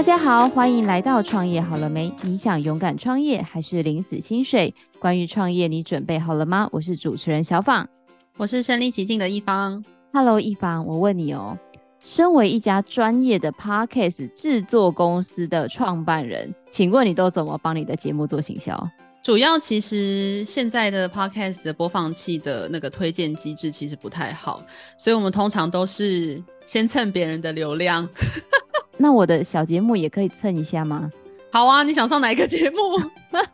大家好，欢迎来到创业好了没？你想勇敢创业还是领死薪水？关于创业，你准备好了吗？我是主持人小访，我是身临其境的一方。Hello，一方，我问你哦，身为一家专业的 Podcast 制作公司的创办人，请问你都怎么帮你的节目做行销？主要其实现在的 Podcast 的播放器的那个推荐机制其实不太好，所以我们通常都是先蹭别人的流量。那我的小节目也可以蹭一下吗？好啊，你想上哪一个节目？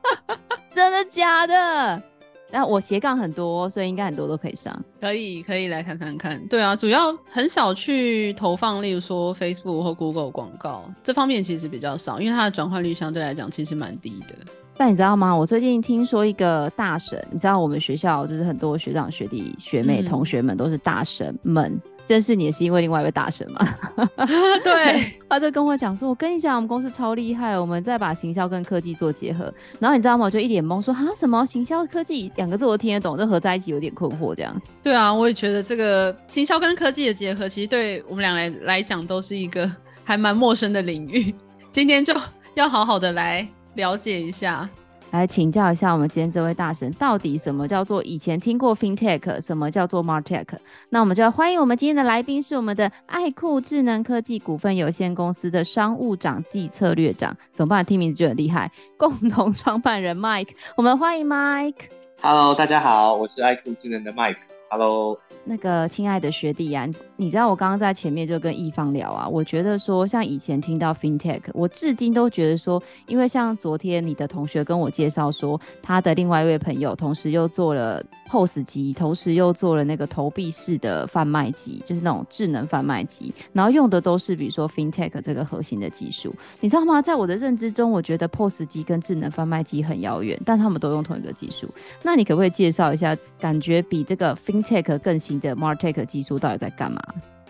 真的假的？那我斜杠很多，所以应该很多都可以上。可以，可以来看看看。对啊，主要很少去投放，例如说 Facebook 或 Google 广告这方面其实比较少，因为它的转换率相对来讲其实蛮低的。但你知道吗？我最近听说一个大神，你知道我们学校就是很多学长学弟学妹、嗯、同学们都是大神们。认识你也是因为另外一位大神嘛？对，他就跟我讲说：“我跟你讲，我们公司超厉害，我们在把行销跟科技做结合。”然后你知道吗？我就一脸懵，说：“啊，什么行销科技两个字我都听得懂，就合在一起有点困惑。”这样。对啊，我也觉得这个行销跟科技的结合，其实对我们俩来来讲都是一个还蛮陌生的领域。今天就要好好的来了解一下。来请教一下我们今天这位大神，到底什么叫做以前听过 FinTech，什么叫做 MarTech？那我们就要欢迎我们今天的来宾是我们的爱酷智能科技股份有限公司的商务长暨策略长，总办听名字就很厉害，共同创办人 Mike，我们欢迎 Mike。Hello，大家好，我是爱酷智能的 Mike。Hello。那个亲爱的学弟、啊，你知道我刚刚在前面就跟易方聊啊，我觉得说像以前听到 FinTech，我至今都觉得说，因为像昨天你的同学跟我介绍说，他的另外一位朋友同时又做了 POS 机，同时又做了那个投币式的贩卖机，就是那种智能贩卖机，然后用的都是比如说 FinTech 这个核心的技术，你知道吗？在我的认知中，我觉得 POS 机跟智能贩卖机很遥远，但他们都用同一个技术。那你可不可以介绍一下，感觉比这个 FinTech 更新的 MarTech 技术到底在干嘛？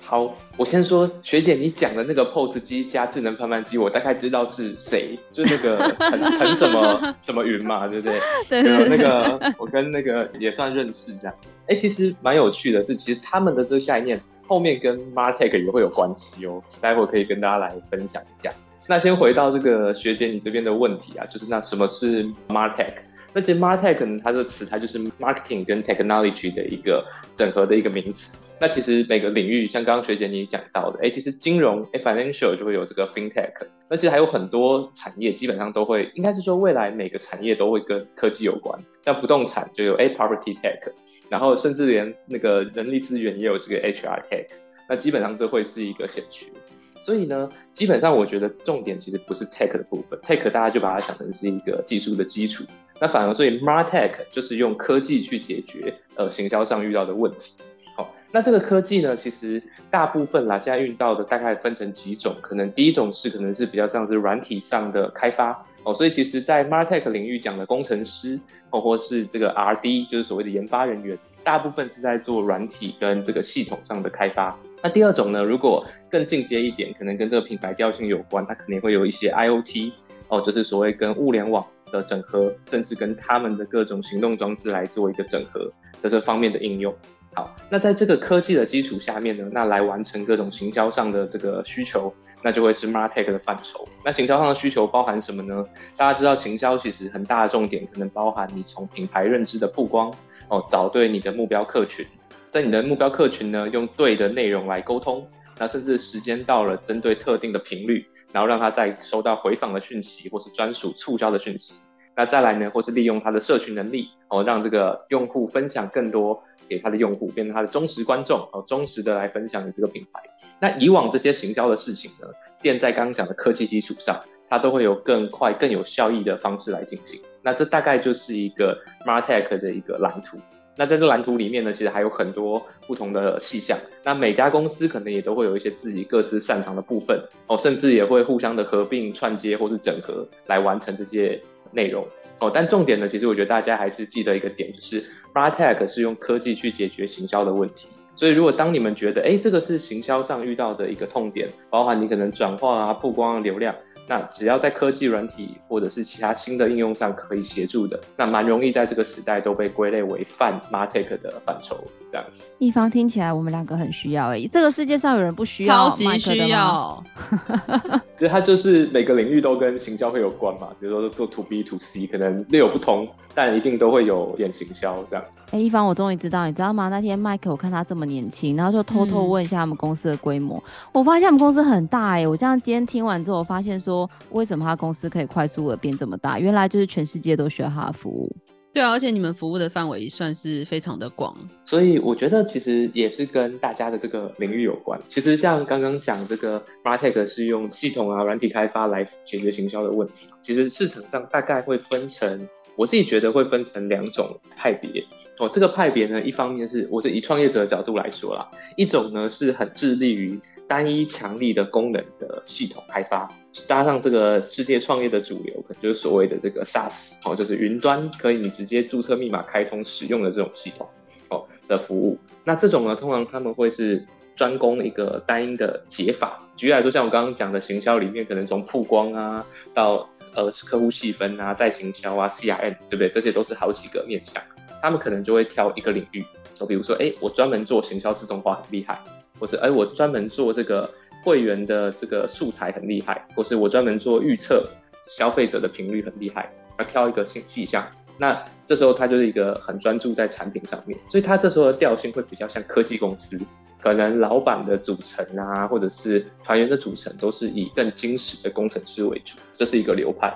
好，我先说学姐，你讲的那个 POS 机加智能贩卖机，我大概知道是谁，就是那个 腾腾什么什么云嘛，对不对？对，对，对，那个我跟那个也算认识这样。哎、欸，其实蛮有趣的是，其实他们的这个概念后面跟 MarTech 也会有关系哦。待会可以跟大家来分享一下。那先回到这个学姐你这边的问题啊，就是那什么是 MarTech？那其实 MarTech 呢，它这个词它就是 marketing 跟 technology 的一个整合的一个名词。那其实每个领域，像刚刚学姐你讲到的，哎，其实金融，哎，financial 就会有这个 FinTech。那其实还有很多产业，基本上都会，应该是说未来每个产业都会跟科技有关。像不动产就有哎 property tech，然后甚至连那个人力资源也有这个 HR tech。那基本上这会是一个选区。所以呢，基本上我觉得重点其实不是 tech 的部分，tech 大家就把它想成是一个技术的基础。那反而所以 MarTech 就是用科技去解决呃行销上遇到的问题。好，那这个科技呢，其实大部分啦，现在遇到的大概分成几种，可能第一种是可能是比较像是软体上的开发哦，所以其实在 MarTech 领域讲的工程师哦，或是这个 RD 就是所谓的研发人员，大部分是在做软体跟这个系统上的开发。那第二种呢，如果更进阶一点，可能跟这个品牌调性有关，它可能会有一些 IoT 哦，就是所谓跟物联网的整合，甚至跟他们的各种行动装置来做一个整合的这方面的应用。好，那在这个科技的基础下面呢，那来完成各种行销上的这个需求，那就会是 MarTech 的范畴。那行销上的需求包含什么呢？大家知道行销其实很大的重点可能包含你从品牌认知的曝光哦，找对你的目标客群。在你的目标客群呢，用对的内容来沟通，那甚至时间到了，针对特定的频率，然后让他再收到回访的讯息，或是专属促销的讯息。那再来呢，或是利用他的社群能力，哦，让这个用户分享更多给他的用户，变成他的忠实观众，哦，忠实的来分享你这个品牌。那以往这些行销的事情呢，垫在刚刚讲的科技基础上，它都会有更快、更有效益的方式来进行。那这大概就是一个 MarTech 的一个蓝图。那在这蓝图里面呢，其实还有很多不同的细项。那每家公司可能也都会有一些自己各自擅长的部分哦，甚至也会互相的合并、串接或是整合来完成这些内容哦。但重点呢，其实我觉得大家还是记得一个点，就是 MarTech 是用科技去解决行销的问题。所以如果当你们觉得，哎，这个是行销上遇到的一个痛点，包含你可能转化啊、曝光啊、流量，那只要在科技软体或者是其他新的应用上可以协助的，那蛮容易在这个时代都被归类为泛 MarTech 的范畴。这样子，一方听起来我们两个很需要哎、欸，这个世界上有人不需要，超级需要。其实它就是每个领域都跟行销会有关嘛，比如说做 To B To C 可能略有不同，但一定都会有点行销这样子。哎、欸，一方我终于知道，你知道吗？那天 Mike 我看他这么年轻，然后就偷偷问一下他们公司的规模、嗯，我发现他们公司很大哎、欸。我这样今天听完之后，我发现说为什么他公司可以快速的变这么大，原来就是全世界都需要他的服务。对啊，而且你们服务的范围算是非常的广，所以我觉得其实也是跟大家的这个领域有关。其实像刚刚讲这个 MarTech 是用系统啊、软体开发来解决行销的问题。其实市场上大概会分成，我自己觉得会分成两种派别。哦，这个派别呢，一方面是我是以创业者的角度来说啦，一种呢是很致力于单一强力的功能的系统开发，搭上这个世界创业的主流，可能就是所谓的这个 SaaS，哦，就是云端可以你直接注册密码开通使用的这种系统，哦的服务。那这种呢，通常他们会是专攻一个单一的解法。举例来说，像我刚刚讲的行销里面，可能从曝光啊到呃客户细分啊，再行销啊，CRM，对不对？这些都是好几个面向，他们可能就会挑一个领域，就比如说，哎，我专门做行销自动化很厉害。或是哎，我专门做这个会员的这个素材很厉害，或是我专门做预测消费者的频率很厉害，要挑一个细细项。那这时候他就是一个很专注在产品上面，所以他这时候的调性会比较像科技公司，可能老板的组成啊，或者是团员的组成都是以更精实的工程师为主，这是一个流派。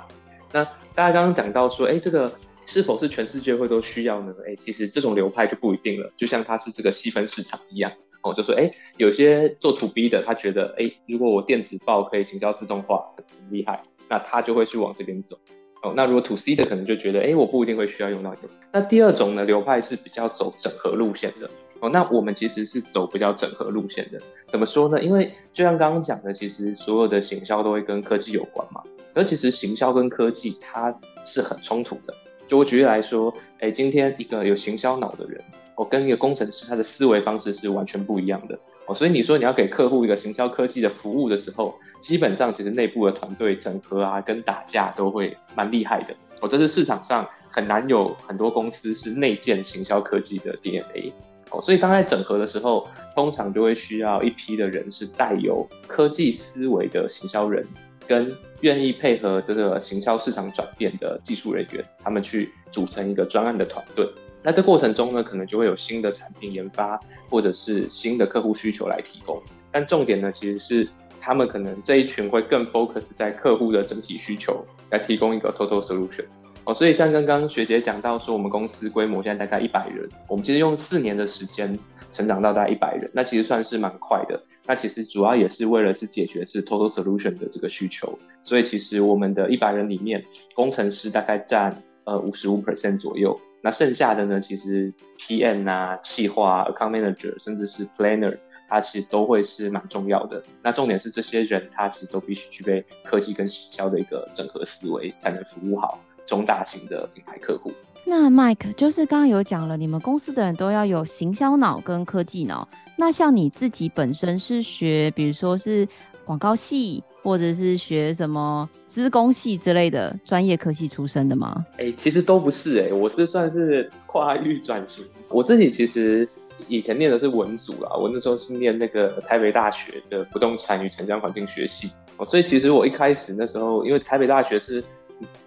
那大家刚刚讲到说，哎，这个是否是全世界会都需要呢？哎，其实这种流派就不一定了，就像它是这个细分市场一样。哦，就说哎，有些做 to B 的，他觉得哎，如果我电子报可以行销自动化，很厉害，那他就会去往这边走。哦，那如果 to C 的可能就觉得哎，我不一定会需要用到这个。那第二种呢，流派是比较走整合路线的。哦，那我们其实是走比较整合路线的。怎么说呢？因为就像刚刚讲的，其实所有的行销都会跟科技有关嘛。而其实行销跟科技它是很冲突的。就我举例来说，哎，今天一个有行销脑的人。我跟一个工程师，他的思维方式是完全不一样的。哦，所以你说你要给客户一个行销科技的服务的时候，基本上其实内部的团队整合啊，跟打架都会蛮厉害的。哦，这是市场上很难有很多公司是内建行销科技的 DNA 哦，所以当在整合的时候，通常就会需要一批的人是带有科技思维的行销人，跟愿意配合这个行销市场转变的技术人员，他们去组成一个专案的团队。那这过程中呢，可能就会有新的产品研发，或者是新的客户需求来提供。但重点呢，其实是他们可能这一群会更 focus 在客户的整体需求，来提供一个 total solution。哦，所以像刚刚学姐讲到说，我们公司规模现在大概一百人，我们其实用四年的时间成长到大概一百人，那其实算是蛮快的。那其实主要也是为了是解决是 total solution 的这个需求。所以其实我们的一百人里面，工程师大概占呃五十五 percent 左右。那剩下的呢，其实 PM 啊、企划、Account Manager，甚至是 Planner，它其实都会是蛮重要的。那重点是这些人，他其实都必须具备科技跟行销的一个整合思维，才能服务好中大型的品牌客户。那 Mike 就是刚刚有讲了，你们公司的人都要有行销脑跟科技脑。那像你自己本身是学，比如说是广告系，或者是学什么资工系之类的专业科系出身的吗？哎、其实都不是哎、我是算是跨域转型。我自己其实以前念的是文组啦，我那时候是念那个台北大学的不动产与城乡环境学系。哦，所以其实我一开始那时候，因为台北大学是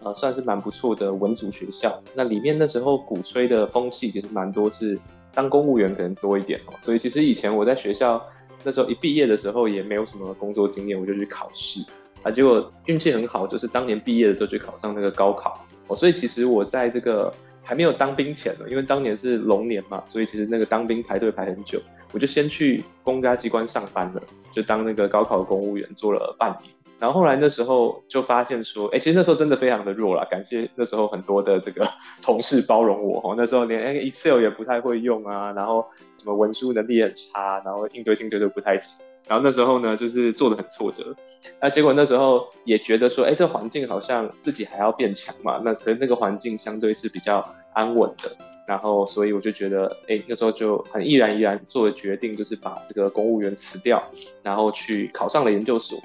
呃算是蛮不错的文组学校，那里面那时候鼓吹的风气其实蛮多是当公务员可能多一点哦，所以其实以前我在学校。那时候一毕业的时候也没有什么工作经验，我就去考试啊，结果运气很好，就是当年毕业的时候就考上那个高考哦，所以其实我在这个还没有当兵前呢，因为当年是龙年嘛，所以其实那个当兵排队排很久，我就先去公家机关上班了，就当那个高考公务员做了半年。然后后来那时候就发现说，哎、其实那时候真的非常的弱啦，感谢那时候很多的这个同事包容我哦。那时候连 Excel 也不太会用啊，然后什么文书能力很差，然后应对进退都不太行。然后那时候呢，就是做得很挫折。那结果那时候也觉得说，哎、这环境好像自己还要变强嘛。那可能那个环境相对是比较安稳的。然后所以我就觉得，哎、那时候就很毅然毅然做的决定，就是把这个公务员辞掉，然后去考上了研究所。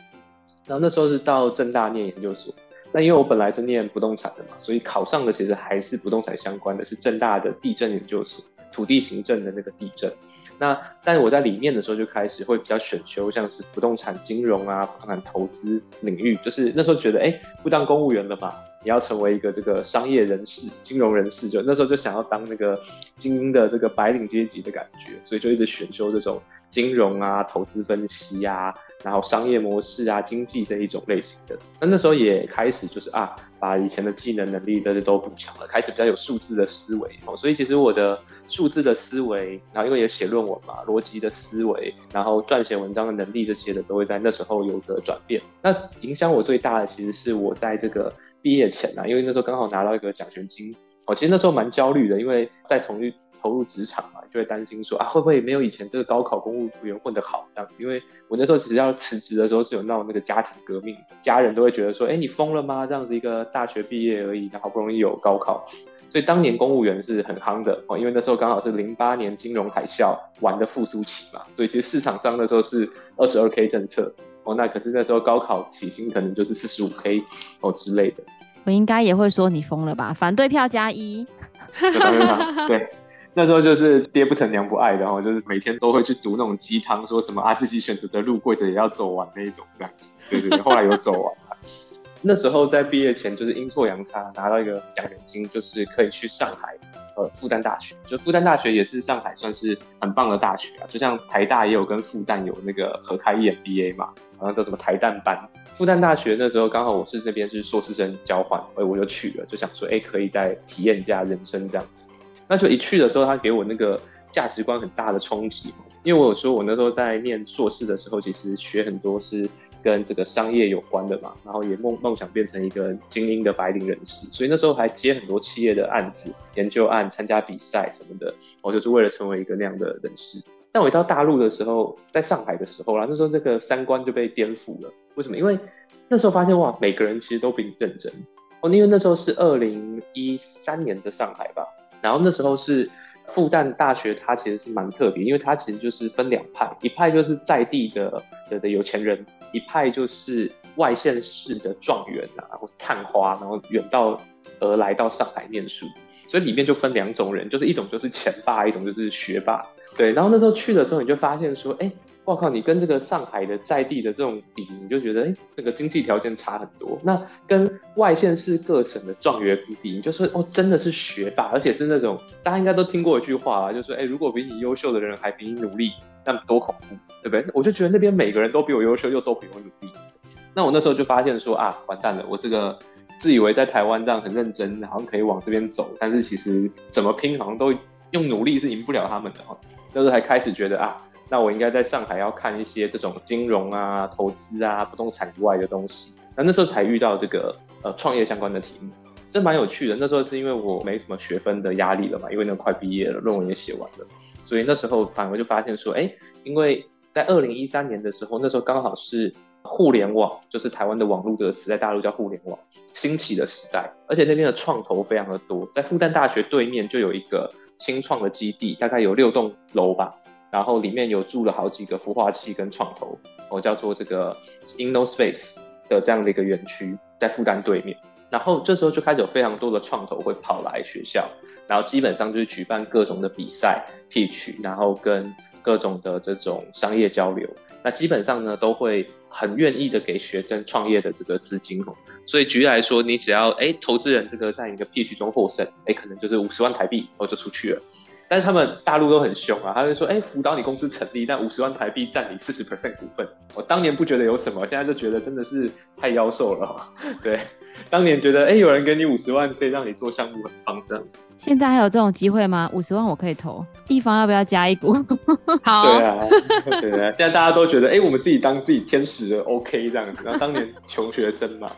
然后那时候是到正大念研究所。那因为我本来是念不动产的嘛，所以考上的其实还是不动产相关的，是正大的地震研究所，土地行政的那个地震。那但是我在里面的时候就开始会比较选修，像是不动产金融啊、不动产投资领域，就是那时候觉得，哎、欸，不当公务员了吧，你要成为一个这个商业人士、金融人士，就那时候就想要当那个精英的这个白领阶级的感觉，所以就一直选修这种。金融啊，投资分析啊，然后商业模式啊，经济这一种类型的。那那时候也开始就是啊，把以前的技能能力都是都补强了，开始比较有数字的思维哦。所以其实我的数字的思维，然后因为也写论文嘛，逻辑的思维，然后撰写文章的能力这些的，都会在那时候有个转变。那影响我最大的，其实是我在这个毕业前啊，因为那时候刚好拿到一个奖学金哦，其实那时候蛮焦虑的，因为在从投入职场嘛，就会担心说啊，会不会没有以前这个高考公务员混得好这样？因为我那时候其实要辞职的时候是有闹那个家庭革命，家人都会觉得说，哎，你疯了吗？这样子一个大学毕业而已，那好不容易有高考，所以当年公务员是很夯的哦，因为那时候刚好是零八年金融海啸完的复苏期嘛，所以其实市场上那时候是二十二 K 政策哦，那可是那时候高考起薪可能就是四十五 K 哦之类的。我应该也会说你疯了吧？反对票加一。对。那时候就是爹不疼娘不爱的，然后就是每天都会去读那种鸡汤，说什么啊自己选择的路跪着也要走完那一种这样子，对对对，后来有走完。那时候在毕业前就是阴错阳差拿到一个奖学金，就是可以去上海呃复旦大学，就复旦大学也是上海算是很棒的大学啊，就像台大也有跟复旦有那个合开 EMBA 嘛，好像叫什么台旦班。复旦大学那时候刚好我是那边是硕士生交换，哎我就去了，就想说哎可以再体验一下人生这样子。那就一去的时候，他给我那个价值观很大的冲击，因为我有说，我那时候在念硕士的时候，其实学很多是跟这个商业有关的嘛，然后也梦梦想变成一个精英的白领人士，所以那时候还接很多企业的案子、研究案、参加比赛什么的，我就是为了成为一个那样的人士。但我一到大陆的时候，在上海的时候啦，那时候这个三观就被颠覆了。为什么？因为那时候发现哇，每个人其实都比你认真哦，因为那时候是二零一三年的上海吧。然后那时候是复旦大学，它其实是蛮特别，因为它其实就是分两派，一派就是在地的的的有钱人，一派就是外县市的状元啊，然后探花，然后远道而来到上海念书，所以里面就分两种人，就是一种就是钱霸，一种就是学霸。对，然后那时候去的时候，你就发现说，哎。我靠，你跟这个上海的在地的这种比，你就觉得哎，那个经济条件差很多。那跟外县市各省的状元比，你就说哦，真的是学霸，而且是那种大家应该都听过一句话啊，就是哎，如果比你优秀的人还比你努力，那多恐怖，对不对？我就觉得那边每个人都比我优秀，又都比我努力。那我那时候就发现说啊，完蛋了，我这个自以为在台湾这样很认真，好像可以往这边走，但是其实怎么拼，好像都用努力是赢不了他们的哈。那时候还开始觉得啊。那我应该在上海要看一些这种金融啊、投资啊、不动产以外的东西。那那时候才遇到这个呃创业相关的题目，这蛮有趣的。那时候是因为我没什么学分的压力了嘛，因为那快毕业了，论文也写完了，所以那时候反而就发现说，哎，因为在二零一三年的时候，那时候刚好是互联网，就是台湾的网络这个时代，大陆叫互联网兴起的时代，而且那边的创投非常的多。在复旦大学对面就有一个新创的基地，大概有六栋楼吧。然后里面有住了好几个孵化器跟创投，我叫做这个 InnoSpace 的这样的一个园区，在复旦对面。然后这时候就开始有非常多的创投会跑来学校，然后基本上就是举办各种的比赛、pitch，然后跟各种的这种商业交流。那基本上呢，都会很愿意的给学生创业的这个资金哦。所以举例来说，你只要哎投资人这个在一个 P 区中获胜，哎可能就是五十万台币，我就出去了。但是他们大陆都很凶啊，他就说，哎，辅导你公司成立，但五十万台币占你四十 percent 股份。我当年不觉得有什么，现在就觉得真的是太妖兽了。对，当年觉得，哎，有人给你五十万，可以让你做项目，很棒这样子。现在还有这种机会吗？五十万我可以投，地方要不要加一股？好。对啊，对啊，现在大家都觉得，哎，我们自己当自己天使的 OK 这样子。然后当年穷学生嘛。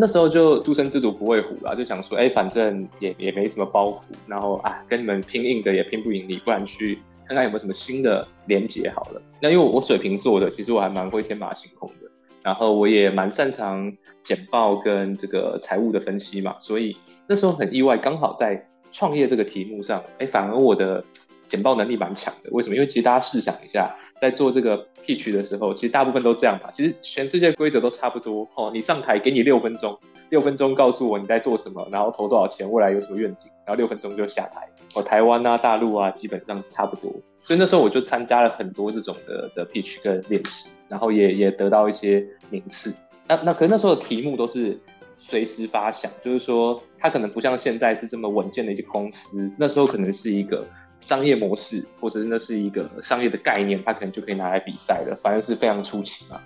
那时候就初生之犊不畏虎啦，就想说，哎、反正也也没什么包袱，然后啊，跟你们拼硬的也拼不赢你，不然去看看有没有什么新的连接好了。那因为我水瓶座的，其实我还蛮会天马行空的，然后我也蛮擅长简报跟这个财务的分析嘛，所以那时候很意外，刚好在创业这个题目上，哎、反而我的简报能力蛮强的。为什么？因为其实大家试想一下，在做这个 pitch 的时候，其实大部分都这样嘛。其实全世界规则都差不多哦。你上台给你六分钟，六分钟告诉我你在做什么，然后投多少钱，未来有什么愿景，然后六分钟就下台。哦，台湾啊、大陆啊，基本上差不多。所以那时候我就参加了很多这种的的 pitch 跟练习，然后也也得到一些名次。那那可是那时候的题目都是。随时发想，就是说，它可能不像现在是这么稳健的一个公司，那时候可能是一个商业模式，或者那是一个商业的概念，它可能就可以拿来比赛了。反正是非常出奇嘛。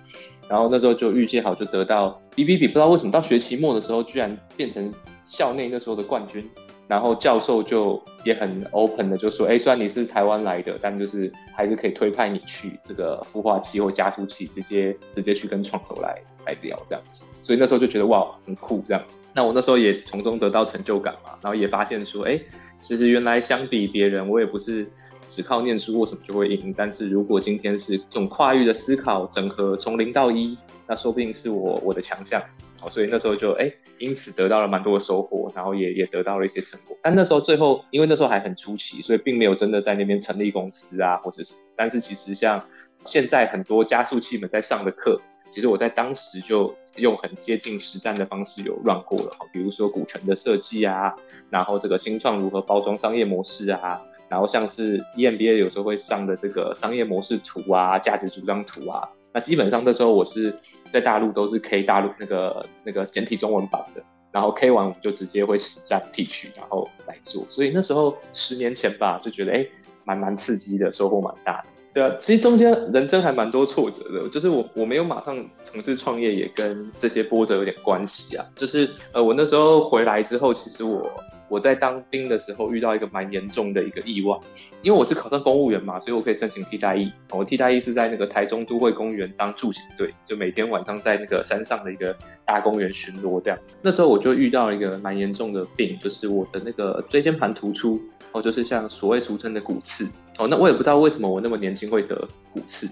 然后那时候就预计好，就得到比比比，不知道为什么到学期末的时候，居然变成校内那时候的冠军。然后教授就也很 open 的就说，哎，虽然你是台湾来的，但就是还是可以推派你去这个孵化器或加速器，直接直接去跟创投来来聊这样子。所以那时候就觉得哇，很酷这样子。那我那时候也从中得到成就感嘛，然后也发现说，哎，其实原来相比别人，我也不是只靠念书或什么就会赢。但是如果今天是这种跨域的思考、整合，从零到一，那说不定是我我的强项。哦所以那时候就哎，因此得到了蛮多的收获，然后也也得到了一些成果。但那时候最后，因为那时候还很初期，所以并没有真的在那边成立公司啊，或者是。但是其实像现在很多加速器们在上的课，其实我在当时就用很接近实战的方式有 run 过了。比如说股权的设计啊，然后这个新创如何包装商业模式啊，然后像是 EMBA 有时候会上的这个商业模式图啊，价值主张图啊。那基本上那时候我是在大陆都是 K 大陆那个那个简体中文版的，然后 K 完我们就直接会实战提取然后来做。所以那时候十年前吧，就觉得哎，蛮蛮刺激的，收获蛮大的。对啊，其实中间人生还蛮多挫折的，就是我我没有马上从事创业，也跟这些波折有点关系啊。就是呃，我那时候回来之后，其实我。我在当兵的时候遇到一个蛮严重的一个意外，因为我是考上公务员嘛，所以我可以申请替代役。我替代役是在那个台中都会公园当驻警队，就每天晚上在那个山上的一个大公园巡逻这样。那时候我就遇到一个蛮严重的病，就是我的那个椎间盘突出，哦，就是像所谓俗称的骨刺。哦，那我也不知道为什么我那么年轻会得骨刺。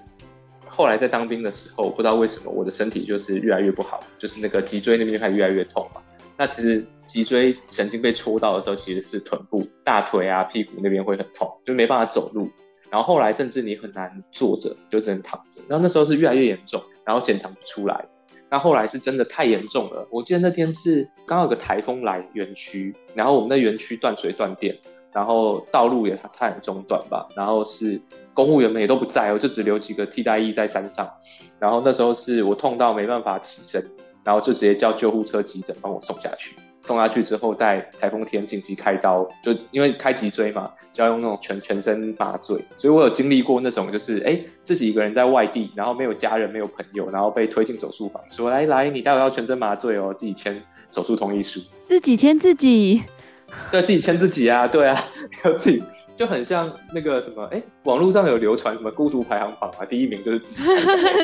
后来在当兵的时候，不知道为什么我的身体就是越来越不好，就是那个脊椎那边就开始越来越痛嘛。那其实脊椎神经被戳到的时候，其实是臀部、大腿啊、屁股那边会很痛，就没办法走路。然后后来甚至你很难坐着，就只能躺着。然后那时候是越来越严重，然后检查不出来。那后来是真的太严重了。我记得那天是刚好有个台风来园区，然后我们的园区断水断电，然后道路也太很中断吧。然后是公务员们也都不在，我就只留几个替代役在山上。然后那时候是我痛到没办法起身。然后就直接叫救护车急诊帮我送下去，送下去之后在台风天紧急开刀，就因为开脊椎嘛，就要用那种全全身麻醉，所以我有经历过那种就是哎自己一个人在外地，然后没有家人没有朋友，然后被推进手术房，说来来你待会要全身麻醉哦，自己签手术同意书，自己签自己，对，自己签自己啊，对啊，要自己。就很像那个什么，哎、欸，网络上有流传什么孤独排行榜啊，第一名就是自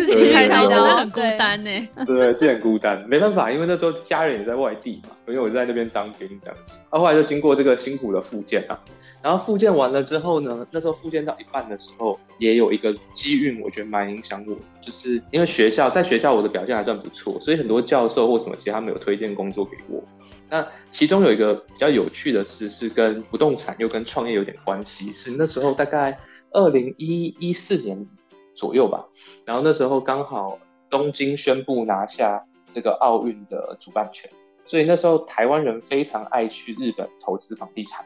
己，自己开刀，真的很孤单呢。对，自己很孤单，没办法，因为那时候家人也在外地嘛，因为我在那边当兵这样子。啊，后来就经过这个辛苦的复健啊，然后复健完了之后呢，那时候复健到一半的时候，也有一个机运，我觉得蛮影响我，就是因为学校在学校我的表现还算不错，所以很多教授或什么其实他们有推荐工作给我。那其中有一个比较有趣的事，是跟不动产又跟创业有点关系。是那时候大概二零一四年左右吧，然后那时候刚好东京宣布拿下这个奥运的主办权，所以那时候台湾人非常爱去日本投资房地产。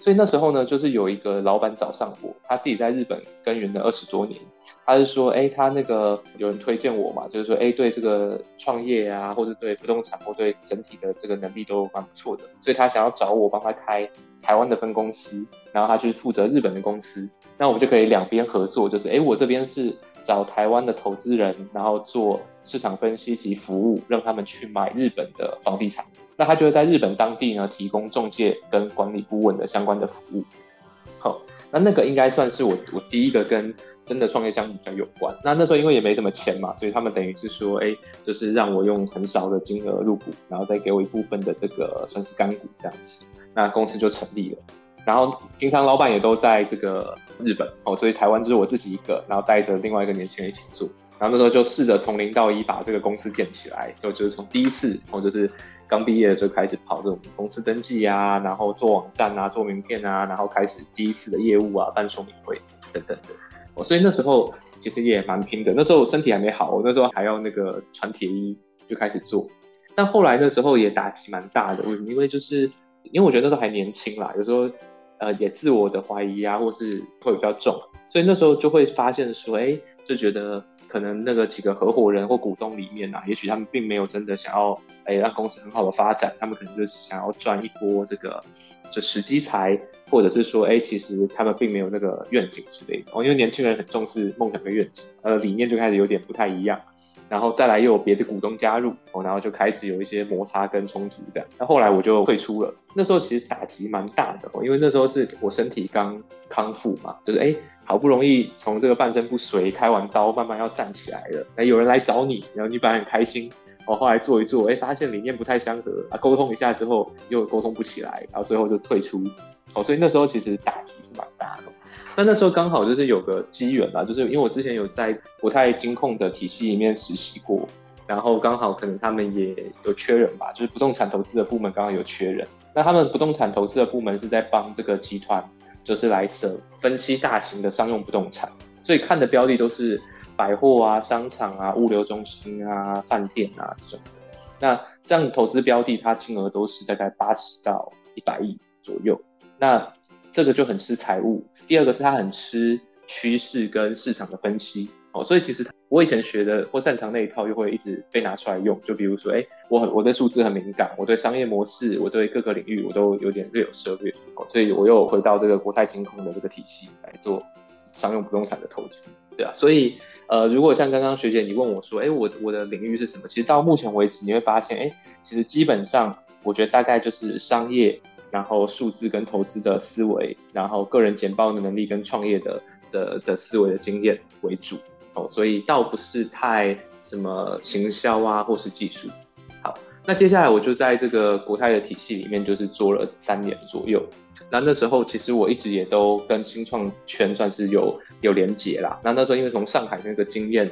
所以那时候呢，就是有一个老板找上我，他自己在日本耕耘了二十多年。他是说，哎，他那个有人推荐我嘛，就是说，哎，对这个创业啊，或者对不动产，或对整体的这个能力都蛮不错的，所以他想要找我帮他开台湾的分公司，然后他去负责日本的公司，那我们就可以两边合作，就是，哎，我这边是找台湾的投资人，然后做市场分析及服务，让他们去买日本的房地产，那他就会在日本当地呢提供中介跟管理顾问的相关的服务，好。那那个应该算是我我第一个跟真的创业项目比较有关。那那时候因为也没什么钱嘛，所以他们等于是说，哎，就是让我用很少的金额入股，然后再给我一部分的这个算是干股这样子。那公司就成立了。然后平常老板也都在这个日本哦，所以台湾就是我自己一个，然后带着另外一个年轻人一起做。然后那时候就试着从零到一把这个公司建起来，就就是从第一次然后，就是刚毕业就开始跑这种公司登记啊，然后做网站啊，做名片啊，然后开始第一次的业务啊，办说明会等等的。哦，所以那时候其实也蛮拼的。那时候我身体还没好，我那时候还要那个穿铁衣就开始做。但后来那时候也打击蛮大的，为什么？因为就是因为我觉得那时候还年轻啦，有时候呃也自我的怀疑啊，或是会比较重，所以那时候就会发现说，哎，就觉得可能那个几个合伙人或股东里面啊，也许他们并没有真的想要哎让公司很好的发展，他们可能就是想要赚一波这个就时机财，或者是说，哎，其实他们并没有那个愿景之类的哦，因为年轻人很重视梦想跟愿景，呃，理念就开始有点不太一样。然后再来又有别的股东加入，哦，然后就开始有一些摩擦跟冲突这样。那后来我就退出了。那时候其实打击蛮大的，因为那时候是我身体刚康复嘛，就是哎，好不容易从这个半身不遂开完刀，慢慢要站起来了。那有人来找你，然后你本来很开心，哦，后来做一做，哎，发现理念不太相合啊，沟通一下之后又沟通不起来，然后最后就退出。哦，所以那时候其实打击是蛮大的。那那时候刚好就是有个机缘吧，就是因为我之前有在国泰金控的体系里面实习过，然后刚好可能他们也有缺人吧，就是不动产投资的部门刚好有缺人。那他们不动产投资的部门是在帮这个集团，就是来设分析大型的商用不动产，所以看的标的都是百货啊、商场啊、物流中心啊、饭店啊这种。那这样投资标的，它金额都是大概八十到一百亿左右。那这个就很吃财务，第二个是它很吃趋势跟市场的分析哦，所以其实我以前学的或擅长那一套又会一直被拿出来用，就比如说，哎，我很我对数字很敏感，我对商业模式，我对各个领域我都有点略有涉猎，所以我又回到这个国泰金控的这个体系来做商用不动产的投资，对啊，所以呃，如果像刚刚学姐你问我说，哎，我我的领域是什么？其实到目前为止你会发现，哎，其实基本上我觉得大概就是商业。然后数字跟投资的思维，然后个人简报的能力跟创业的的的思维的经验为主哦，所以倒不是太什么行销啊或是技术。好，那接下来我就在这个国泰的体系里面，就是做了三年左右。那那时候其实我一直也都跟新创圈算是有有连结啦。那那时候因为从上海那个经验、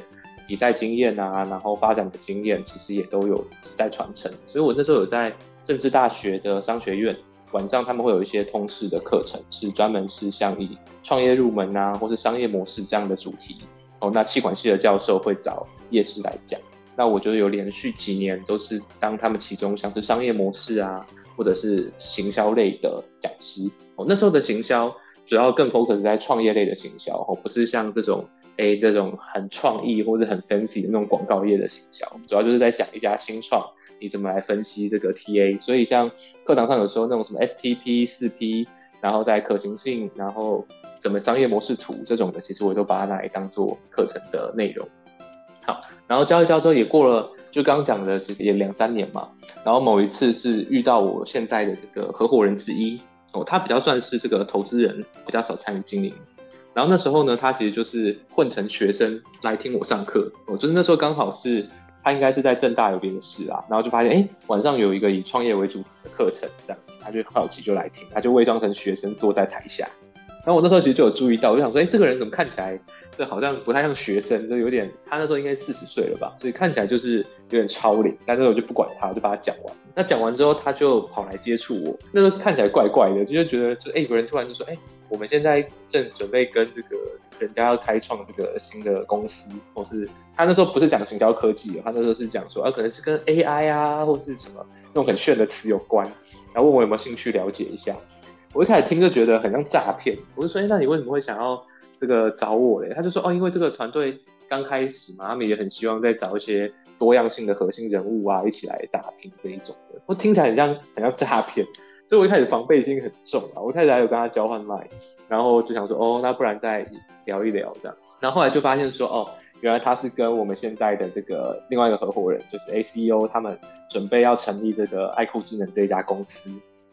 比赛经验啊，然后发展的经验，其实也都有在传承。所以我那时候有在政治大学的商学院。晚上他们会有一些通识的课程，是专门是像以创业入门啊，或是商业模式这样的主题。哦，那气管系的教授会找业师来讲。那我觉得有连续几年都是当他们其中像是商业模式啊，或者是行销类的讲师。哦，那时候的行销主要更 focus 在创业类的行销，哦，不是像这种。A 这种很创意或者很 fancy 的那种广告业的行销，主要就是在讲一家新创，你怎么来分析这个 TA。所以像课堂上有时候那种什么 STP、四 P，然后在可行性，然后怎么商业模式图这种的，其实我都把它拿来当做课程的内容。好，然后教一教之后也过了，就刚刚讲的其实也两三年嘛。然后某一次是遇到我现在的这个合伙人之一哦，他比较算是这个投资人，比较少参与经营。然后那时候呢，他其实就是混成学生来听我上课。我就是那时候刚好是他应该是在政大有别的事啊，然后就发现哎，晚上有一个以创业为主题的课程，这样子，他就好奇就来听，他就伪装成学生坐在台下。然后我那时候其实就有注意到，我就想说，哎，这个人怎么看起来这好像不太像学生，就有点他那时候应该四十岁了吧，所以看起来就是有点超龄。但是我就不管他，就把他讲完。那讲完之后，他就跑来接触我，那时候看起来怪怪的，就是觉得就哎，有人突然就说，哎。我们现在正准备跟这个人家要开创这个新的公司，或是他那时候不是讲行销科技，他那时候是讲说啊，可能是跟 AI 啊，或是什么那种很炫的词有关，然后问我有没有兴趣了解一下。我一开始听就觉得很像诈骗，我就说，哎，那你为什么会想要这个找我嘞？他就说，哦，因为这个团队刚开始嘛，他们也很希望再找一些多样性的核心人物啊，一起来打拼这一种的。我听起来很像很像诈骗。所以我一开始防备心很重啊，我一开始还有跟他交换 line，然后就想说，哦，那不然再聊一聊这样。然后后来就发现说，哦，原来他是跟我们现在的这个另外一个合伙人，就是 A C E O，他们准备要成立这个爱酷智能这一家公司。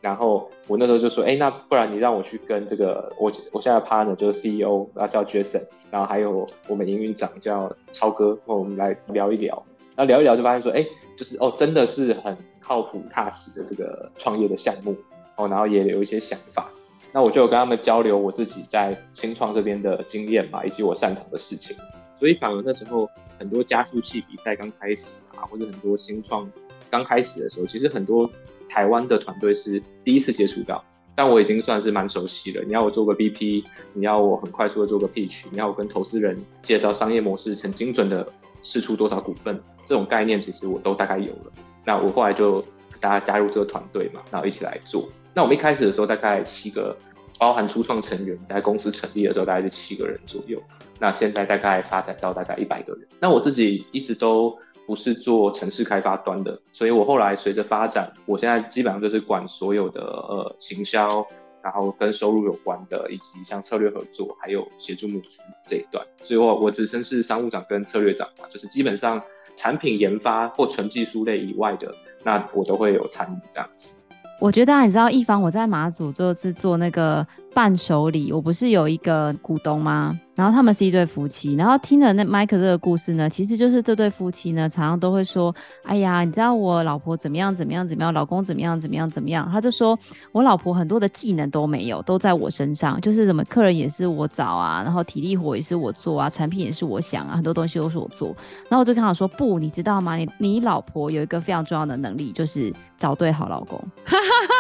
然后我那时候就说，哎，那不然你让我去跟这个我我现在的 partner 就是 CEO，然后叫 Jason，然后还有我们营运长叫超哥，我们来聊一聊。然后聊一聊就发现说，哎，就是哦，真的是很。靠谱踏实的这个创业的项目哦，然后也有一些想法，那我就有跟他们交流我自己在新创这边的经验嘛，以及我擅长的事情，所以反而那时候很多加速器比赛刚开始啊，或者很多新创刚开始的时候，其实很多台湾的团队是第一次接触到，但我已经算是蛮熟悉了。你要我做个 BP，你要我很快速的做个 pitch，你要我跟投资人介绍商业模式，很精准的释出多少股份，这种概念其实我都大概有了。那我后来就大家加入这个团队嘛，然后一起来做。那我们一开始的时候大概七个，包含初创成员，在公司成立的时候大概是七个人左右。那现在大概发展到大概一百个人。那我自己一直都不是做城市开发端的，所以我后来随着发展，我现在基本上就是管所有的呃行销，然后跟收入有关的，以及像策略合作，还有协助募资这一段。所以我我自称是商务长跟策略长嘛，就是基本上产品研发或纯技术类以外的，那我都会有参与这样子。我觉得啊，你知道一凡我在马祖就是做那个伴手礼，我不是有一个股东吗？然后他们是一对夫妻，然后听了那麦克这个故事呢，其实就是这对夫妻呢，常常都会说：“哎呀，你知道我老婆怎么样怎么样怎么样，老公怎么样怎么样怎么样。”他就说：“我老婆很多的技能都没有，都在我身上，就是什么客人也是我找啊，然后体力活也是我做啊，产品也是我想啊，很多东西都是我做。”然后我就跟他说：“不，你知道吗？你你老婆有一个非常重要的能力，就是找对好老公。”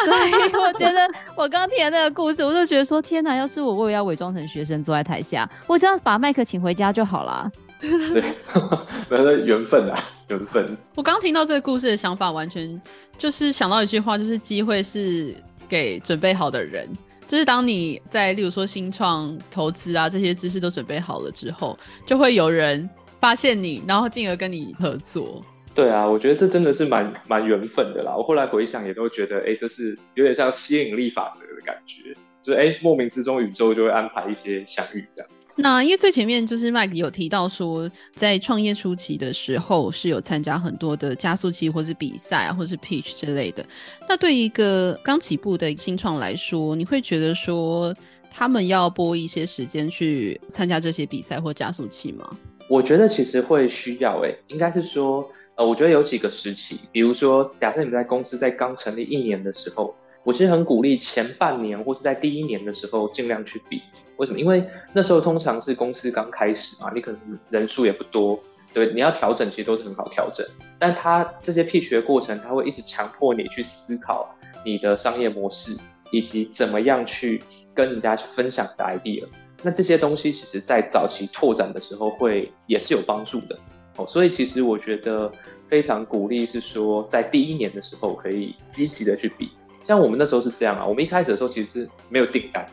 对，我觉得我刚听的那个故事，我就觉得说：“天哪，要是我，我也要伪装成学生坐在台下。”我只要把麦克请回家就好了。对，没有缘分啊，缘分。我刚听到这个故事的想法，完全就是想到一句话，就是机会是给准备好的人。就是当你在，例如说新创投资啊这些知识都准备好了之后，就会有人发现你，然后进而跟你合作。对啊，我觉得这真的是蛮蛮缘分的啦。我后来回想，也都觉得，哎，这是有点像吸引力法则的感觉，就是哎，莫名之中宇宙就会安排一些相遇这样。那因为最前面就是 Mike 有提到说，在创业初期的时候是有参加很多的加速器或是比赛啊，或是 pitch 之类的。那对一个刚起步的新创来说，你会觉得说他们要拨一些时间去参加这些比赛或加速器吗？我觉得其实会需要诶、欸，应该是说，呃，我觉得有几个时期，比如说，假设你在公司在刚成立一年的时候。我其实很鼓励前半年或是在第一年的时候尽量去比，为什么？因为那时候通常是公司刚开始嘛，你可能人数也不多，对，你要调整其实都是很好调整。但他这些 pitch 的过程，他会一直强迫你去思考你的商业模式，以及怎么样去跟人家去分享你的 idea。那这些东西其实在早期拓展的时候会也是有帮助的哦。所以其实我觉得非常鼓励是说，在第一年的时候可以积极的去比。像我们那时候是这样啊，我们一开始的时候其实是没有订单，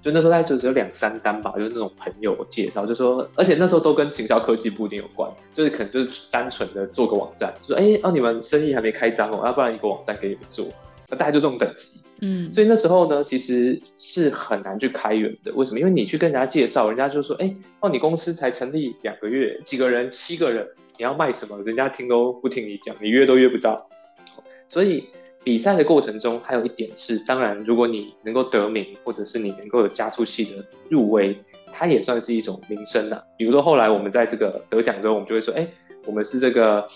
就那时候大概就只有两三单吧，就是那种朋友介绍，就说，而且那时候都跟行销科技不一定有关，就是可能就是单纯的做个网站，就说，哎、欸，哦，你们生意还没开张哦，要不然一个网站给你们做，那大概就这种等级，嗯，所以那时候呢，其实是很难去开源的，为什么？因为你去跟人家介绍，人家就说，哎、欸，哦，你公司才成立两个月，几个人，七个人，你要卖什么？人家听都不听你讲，你约都约不到，所以。比赛的过程中，还有一点是，当然，如果你能够得名，或者是你能够有加速器的入围，它也算是一种名声啊。比如说后来我们在这个得奖之后，我们就会说，哎、我们是这个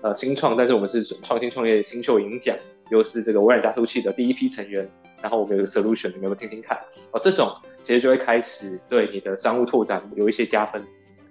呃新创，但是我们是创新创业新秀银奖，又是这个微软加速器的第一批成员，然后我们有个 solution，你们有没有听听看？哦，这种其实就会开始对你的商务拓展有一些加分。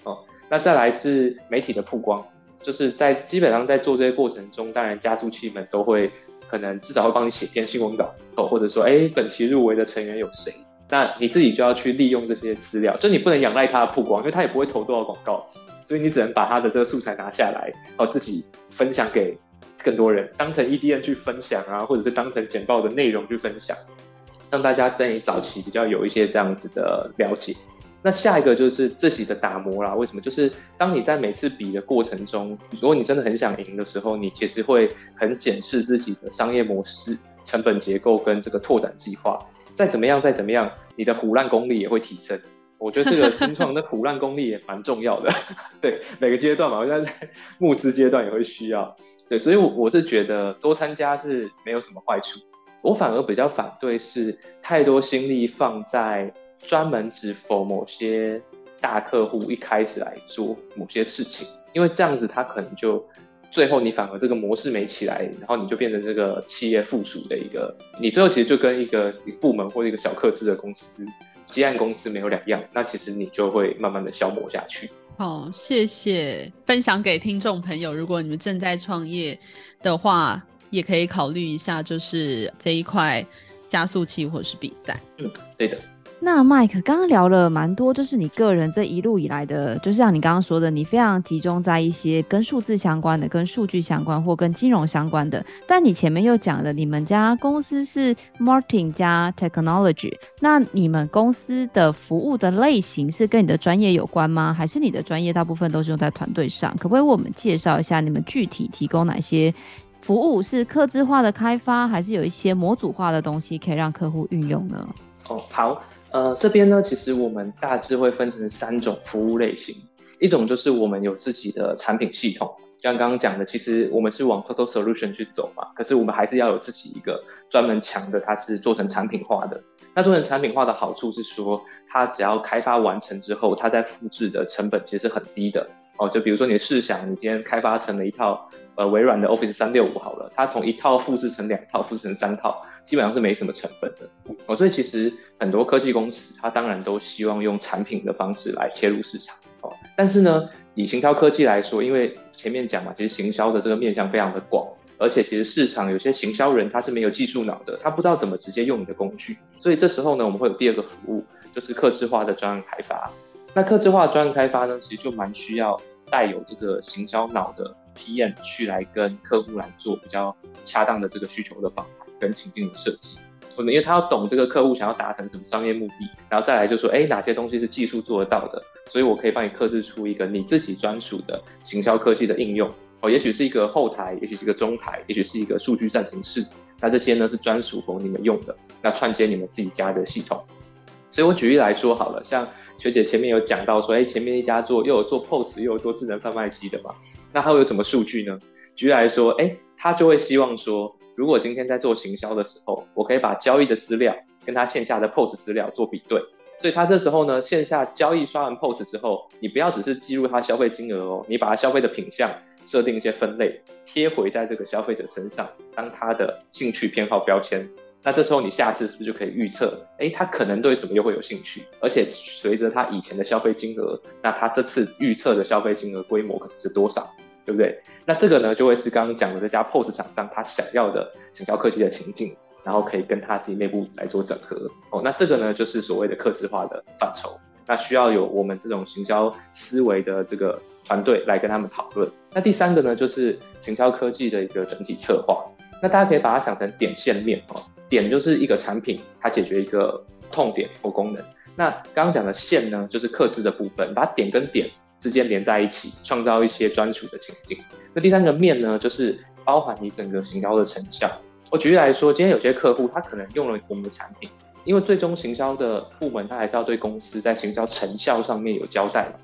哦，那再来是媒体的曝光，就是在基本上在做这些过程中，当然加速器们都会。可能至少会帮你写篇新闻稿，哦，或者说，哎，本期入围的成员有谁？那你自己就要去利用这些资料，就你不能仰赖他的曝光，因为他也不会投多少广告，所以你只能把他的这个素材拿下来，哦，自己分享给更多人，当成 EDN 去分享啊，或者是当成简报的内容去分享，让大家在你早期比较有一些这样子的了解。那下一个就是自己的打磨啦。为什么？就是当你在每次比的过程中，如果你真的很想赢的时候，你其实会很检视自己的商业模式、成本结构跟这个拓展计划。再怎么样，再怎么样，你的唬烂功力也会提升。我觉得这个新创的唬烂功力也蛮重要的。对，每个阶段嘛，我现在在募资阶段也会需要。对，所以我我是觉得多参加是没有什么坏处。我反而比较反对是太多心力放在。专门只 for 某些大客户一开始来做某些事情，因为这样子他可能就最后你反而这个模式没起来，然后你就变成这个企业附属的一个，你最后其实就跟一个部门或者一个小客制的公司接案公司没有两样，那其实你就会慢慢的消磨下去。好，谢谢分享给听众朋友。如果你们正在创业的话，也可以考虑一下，就是这一块加速器或者是比赛。嗯，对的。那 Mike 刚刚聊了蛮多，就是你个人这一路以来的，就是像你刚刚说的，你非常集中在一些跟数字相关的、跟数据相关或跟金融相关的。但你前面又讲了，你们家公司是 Martin 加 Technology，那你们公司的服务的类型是跟你的专业有关吗？还是你的专业大部分都是用在团队上？可不可以为我们介绍一下你们具体提供哪些服务？是客制化的开发，还是有一些模组化的东西可以让客户运用呢？哦，好。呃，这边呢，其实我们大致会分成三种服务类型，一种就是我们有自己的产品系统，像刚刚讲的，其实我们是往 Total Solution 去走嘛，可是我们还是要有自己一个专门强的，它是做成产品化的。那做成产品化的好处是说，它只要开发完成之后，它在复制的成本其实很低的。哦，就比如说你试想，你今天开发成了一套呃微软的 Office 三六五好了，它从一套复制成两套，复制成三套，基本上是没什么成本的。哦，所以其实很多科技公司，它当然都希望用产品的方式来切入市场。哦，但是呢，以行销科技来说，因为前面讲嘛，其实行销的这个面向非常的广，而且其实市场有些行销人他是没有技术脑的，他不知道怎么直接用你的工具，所以这时候呢，我们会有第二个服务，就是客制化的专案开发。那客制化的专案开发呢，其实就蛮需要。带有这个行销脑的 PM 去来跟客户来做比较恰当的这个需求的访谈跟情境的设计，可能因为他要懂这个客户想要达成什么商业目的，然后再来就说，哎，哪些东西是技术做得到的，所以我可以帮你克制出一个你自己专属的行销科技的应用，哦，也许是一个后台，也许是一个中台，也许是一个数据战情室，那这些呢是专属于你们用的，那串接你们自己家的系统。所以我举例来说好了，像学姐前面有讲到说，哎，前面一家做又有做 POS 又有做智能贩卖机的嘛，那它会有什么数据呢？举例来说，哎，他就会希望说，如果今天在做行销的时候，我可以把交易的资料跟他线下的 POS 资料做比对，所以他这时候呢，线下交易刷完 POS 之后，你不要只是记录他消费金额哦，你把他消费的品项设定一些分类，贴回在这个消费者身上，当他的兴趣偏好标签。那这时候你下次是不是就可以预测？诶，他可能对什么又会有兴趣？而且随着他以前的消费金额，那他这次预测的消费金额规模可能是多少？对不对？那这个呢，就会是刚刚讲的这家 POS 厂商他想要的行销科技的情境，然后可以跟他自己内部来做整合。哦，那这个呢，就是所谓的客制化的范畴。那需要有我们这种行销思维的这个团队来跟他们讨论。那第三个呢，就是行销科技的一个整体策划。那大家可以把它想成点线面哦。点就是一个产品，它解决一个痛点或功能。那刚刚讲的线呢，就是克制的部分，把点跟点之间连在一起，创造一些专属的情境。那第三个面呢，就是包含你整个行销的成效。我举例来说，今天有些客户他可能用了我们的产品，因为最终行销的部门他还是要对公司在行销成效上面有交代嘛，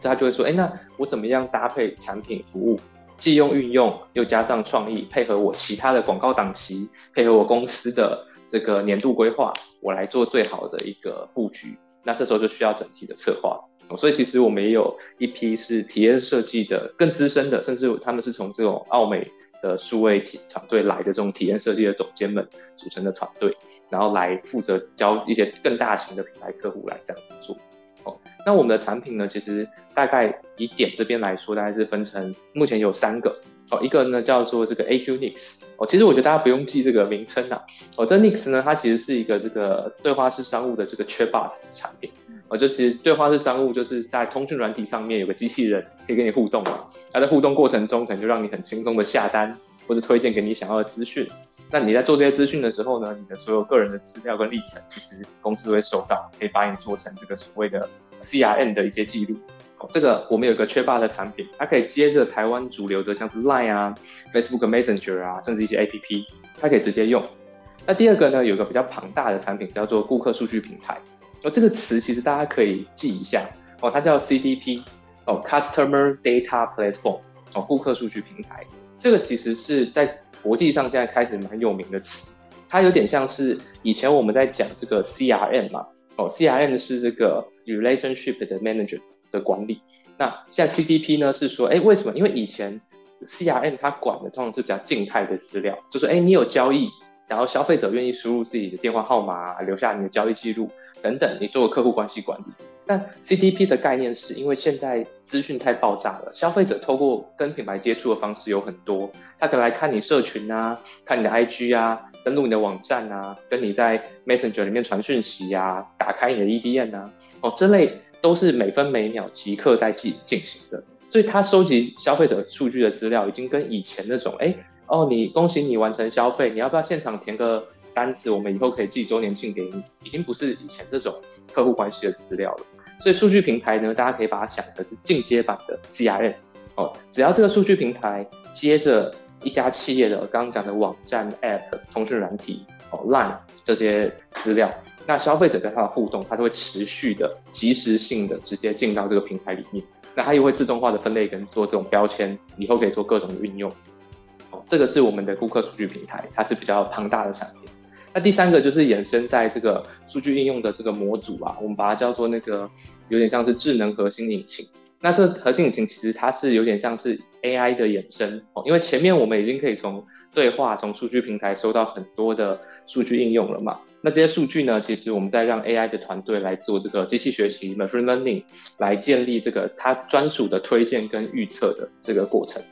所以他就会说，哎，那我怎么样搭配产品服务？既用运用，又加上创意，配合我其他的广告档期，配合我公司的这个年度规划，我来做最好的一个布局。那这时候就需要整体的策划。所以其实我们也有一批是体验设计的更资深的，甚至他们是从这种奥美的数位体团队来的这种体验设计的总监们组成的团队，然后来负责教一些更大型的品牌客户来这样子做。哦，那我们的产品呢，其实大概以点这边来说，大概是分成目前有三个。哦，一个呢叫做这个 AQ Nix。哦，其实我觉得大家不用记这个名称呐。哦，这 Nix 呢，它其实是一个这个对话式商务的这个 Chatbot 产品。哦，就其实对话式商务就是在通讯软体上面有个机器人可以跟你互动嘛。它在互动过程中，可能就让你很轻松的下单，或者推荐给你想要的资讯。那你在做这些资讯的时候呢，你的所有个人的资料跟历程，其实公司会收到，可以把你做成这个所谓的 CRM 的一些记录。哦，这个我们有个 Chatbot 的产品，它可以接着台湾主流的像是 Line 啊、Facebook Messenger 啊，甚至一些 APP，它可以直接用。那第二个呢，有个比较庞大的产品叫做顾客数据平台。哦，这个词其实大家可以记一下哦，它叫 CDP 哦，Customer Data Platform 哦，顾客数据平台。这个其实是在国际上现在开始蛮有名的词，它有点像是以前我们在讲这个 CRM 嘛，哦，CRM 是这个 relationship 的 manager 的管理，那现在 CDP 呢是说，哎，为什么？因为以前 CRM 它管的通常是比较静态的资料，就是哎，你有交易，然后消费者愿意输入自己的电话号码，留下你的交易记录，等等，你做客户关系管理。但 CDP 的概念是因为现在资讯太爆炸了，消费者透过跟品牌接触的方式有很多，他可能来看你社群啊，看你的 IG 啊，登录你的网站啊，跟你在 Messenger 里面传讯息啊，打开你的 E D N 啊，哦，这类都是每分每秒即刻在进进行的，所以他收集消费者数据的资料已经跟以前那种，哎，哦，你恭喜你完成消费，你要不要现场填个单子，我们以后可以寄周年庆给你，已经不是以前这种客户关系的资料了。所以数据平台呢，大家可以把它想成是进阶版的 CRM 哦。只要这个数据平台接着一家企业的刚刚讲的网站、App、通讯软体哦、Line 这些资料，那消费者跟它的互动，它就会持续的、及时性的直接进到这个平台里面。那它又会自动化的分类跟做这种标签，以后可以做各种的运用。哦，这个是我们的顾客数据平台，它是比较庞大的产品。那第三个就是衍生在这个数据应用的这个模组啊，我们把它叫做那个有点像是智能核心引擎。那这核心引擎其实它是有点像是 AI 的衍生哦，因为前面我们已经可以从对话、从数据平台收到很多的数据应用了嘛。那这些数据呢，其实我们在让 AI 的团队来做这个机器学习 （machine learning） 来建立这个它专属的推荐跟预测的这个过程。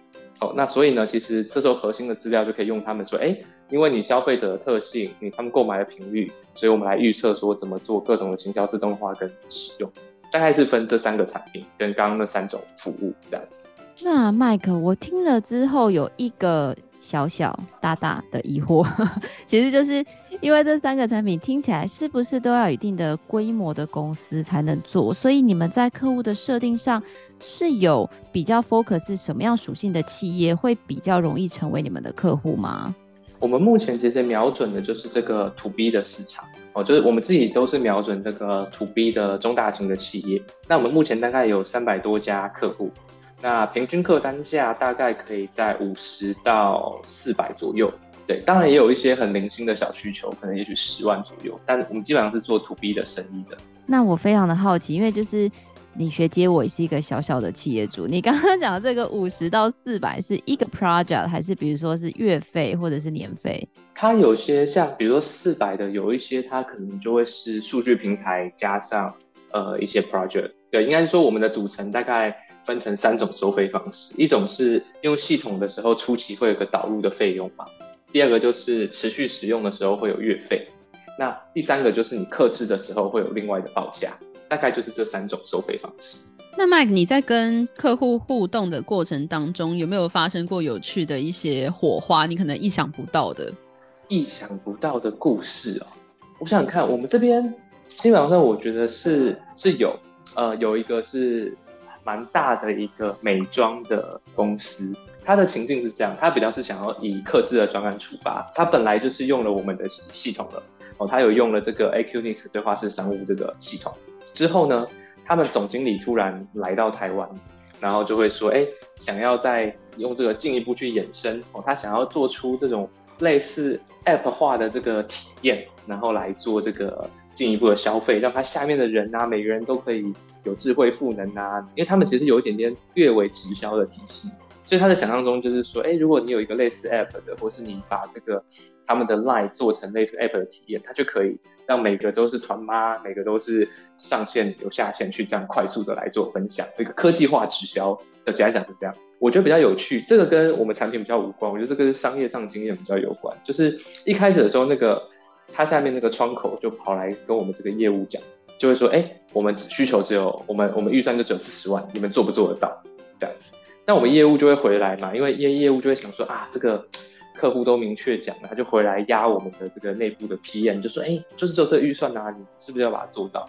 哦，那所以呢，其实这时候核心的资料就可以用他们说，哎，因为你消费者的特性，你他们购买的频率，所以我们来预测说怎么做各种的行销自动化跟使用，大概是分这三个产品跟刚刚那三种服务这样子。那麦克我听了之后有一个小小大大的疑惑，其实就是因为这三个产品听起来是不是都要有一定的规模的公司才能做，所以你们在客户的设定上。是有比较 focus 什么样属性的企业会比较容易成为你们的客户吗？我们目前其实瞄准的就是这个 To B 的市场哦，就是我们自己都是瞄准这个 To B 的中大型的企业。那我们目前大概有三百多家客户，那平均客单价大概可以在五十到四百左右。对，当然也有一些很零星的小需求，可能也许十万左右。但我们基本上是做 To B 的生意的。那我非常的好奇，因为就是。你学姐，我也是一个小小的企业主。你刚刚讲的这个五十到四百是一个 project，还是比如说是月费或者是年费？它有些像，比如说四百的，有一些它可能就会是数据平台加上呃一些 project。对，应该是说我们的组成大概分成三种收费方式，一种是用系统的时候初期会有个导入的费用嘛，第二个就是持续使用的时候会有月费，那第三个就是你克制的时候会有另外的报价。大概就是这三种收费方式。那 Mike，你在跟客户互动的过程当中，有没有发生过有趣的一些火花？你可能意想不到的，意想不到的故事哦。我想想看，我们这边基本上我觉得是是有，呃，有一个是蛮大的一个美妆的公司，它的情境是这样，它比较是想要以客制的专案出发，它本来就是用了我们的系统了，哦，它有用了这个 Acunix 对话式商务这个系统。之后呢，他们总经理突然来到台湾，然后就会说：“哎，想要再用这个进一步去延伸哦，他想要做出这种类似 App 化的这个体验，然后来做这个进一步的消费，让他下面的人啊，每个人都可以有智慧赋能啊，因为他们其实有一点点略微直销的体系。”所以他的想象中就是说，哎，如果你有一个类似 App 的，或是你把这个他们的 Line 做成类似 App 的体验，它就可以让每个都是团妈，每个都是上线有下线去这样快速的来做分享，这个科技化直销的讲讲是这样。我觉得比较有趣，这个跟我们产品比较无关，我觉得这个是商业上经验比较有关。就是一开始的时候，那个他下面那个窗口就跑来跟我们这个业务讲，就会说，哎，我们需求只有我们我们预算就只有四十万，你们做不做得到？这样子。那我们业务就会回来嘛，因为业业务就会想说啊，这个客户都明确讲了，他就回来压我们的这个内部的 PM，就说，哎，就是就这个预算啊，你是不是要把它做到？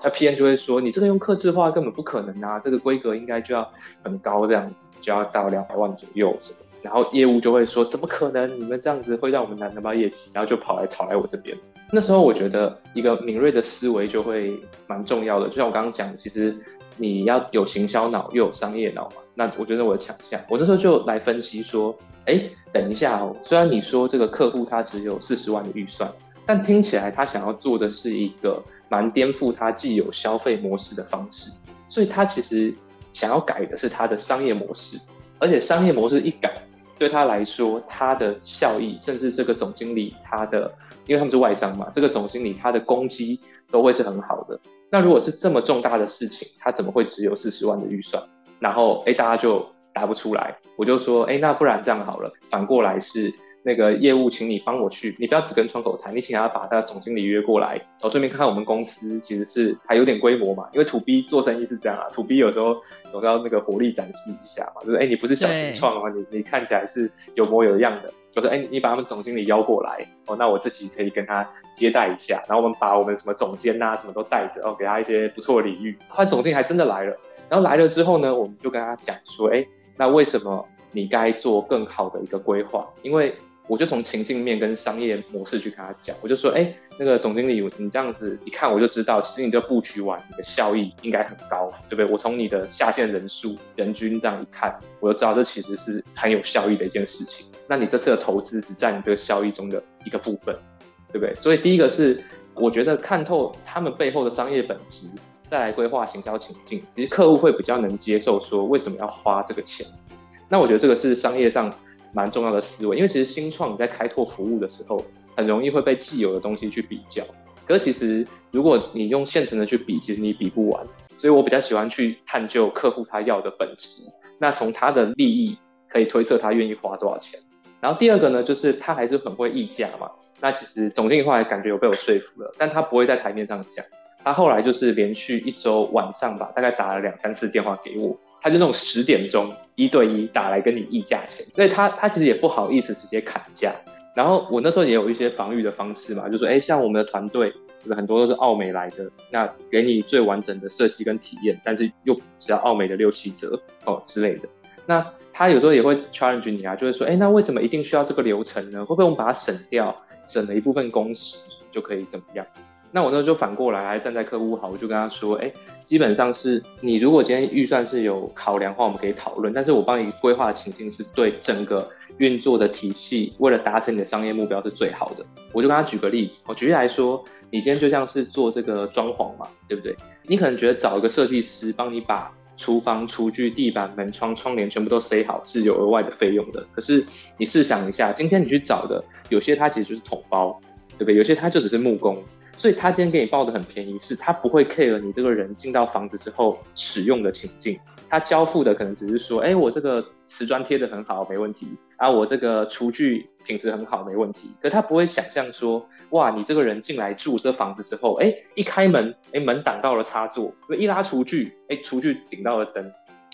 那 PM 就会说，你这个用客制化根本不可能啊，这个规格应该就要很高，这样子就要到两百万左右什么。然后业务就会说，怎么可能？你们这样子会让我们难得到业绩，然后就跑来吵来我这边。那时候我觉得一个敏锐的思维就会蛮重要的，就像我刚刚讲，其实。你要有行销脑又有商业脑嘛？那我觉得我的强项，我那时候就来分析说，哎，等一下哦，虽然你说这个客户他只有四十万的预算，但听起来他想要做的是一个蛮颠覆他既有消费模式的方式，所以他其实想要改的是他的商业模式，而且商业模式一改，对他来说，他的效益，甚至这个总经理他的，因为他们是外商嘛，这个总经理他的攻击都会是很好的。那如果是这么重大的事情，他怎么会只有四十万的预算？然后哎，大家就答不出来。我就说，哎，那不然这样好了，反过来是。那个业务，请你帮我去，你不要只跟窗口谈，你请他把他的总经理约过来，然后顺便看看我们公司其实是还有点规模嘛，因为 To B 做生意是这样啊，To B 有时候总是要那个活力展示一下嘛，就是哎，你不是小型创的话，你你看起来是有模有样的，就是哎，你把他们总经理邀过来，哦，那我自己可以跟他接待一下，然后我们把我们什么总监呐、啊、什么都带着，然后给他一些不错的礼遇。后来总经理还真的来了，然后来了之后呢，我们就跟他讲说，哎，那为什么你该做更好的一个规划？因为我就从情境面跟商业模式去跟他讲，我就说，哎、那个总经理，你这样子一看我就知道，其实你这布局完，你的效益应该很高，对不对？我从你的下线人数、人均这样一看，我就知道这其实是很有效益的一件事情。那你这次的投资只占你这个效益中的一个部分，对不对？所以第一个是，我觉得看透他们背后的商业本质，再来规划行销情境，其实客户会比较能接受说为什么要花这个钱。那我觉得这个是商业上。蛮重要的思维，因为其实新创你在开拓服务的时候，很容易会被既有的东西去比较。可是其实如果你用现成的去比，其实你比不完。所以我比较喜欢去探究客户他要的本质，那从他的利益可以推测他愿意花多少钱。然后第二个呢，就是他还是很会议价嘛。那其实总经理后来感觉有被我说服了，但他不会在台面上讲。他后来就是连续一周晚上吧，大概打了两三次电话给我。他就那种十点钟一对一打来跟你议价钱，所以他他其实也不好意思直接砍价。然后我那时候也有一些防御的方式嘛，就说哎，像我们的团队，很多都是澳美来的，那给你最完整的设计跟体验，但是又只要澳美的六七折哦之类的。那他有时候也会 challenge 你啊，就会说哎，那为什么一定需要这个流程呢？会不会我们把它省掉，省了一部分工时就可以怎么样？那我那时候就反过来，还站在客户好，我就跟他说，哎，基本上是你如果今天预算是有考量的话，我们可以讨论。但是我帮你规划的情境是对整个运作的体系，为了达成你的商业目标是最好的。我就跟他举个例子，我举例来说，你今天就像是做这个装潢嘛，对不对？你可能觉得找一个设计师帮你把厨房、厨具、地板、门窗、窗帘全部都塞好是有额外的费用的。可是你试想一下，今天你去找的有些它其实就是统包，对不对？有些它就只是木工。所以他今天给你报的很便宜，是他不会 care 你这个人进到房子之后使用的情境，他交付的可能只是说，哎，我这个瓷砖贴得很好，没问题啊，我这个厨具品质很好，没问题。可他不会想象说，哇，你这个人进来住这房子之后，哎，一开门，哎，门挡到了插座，一拉厨具，哎，厨具顶到了灯，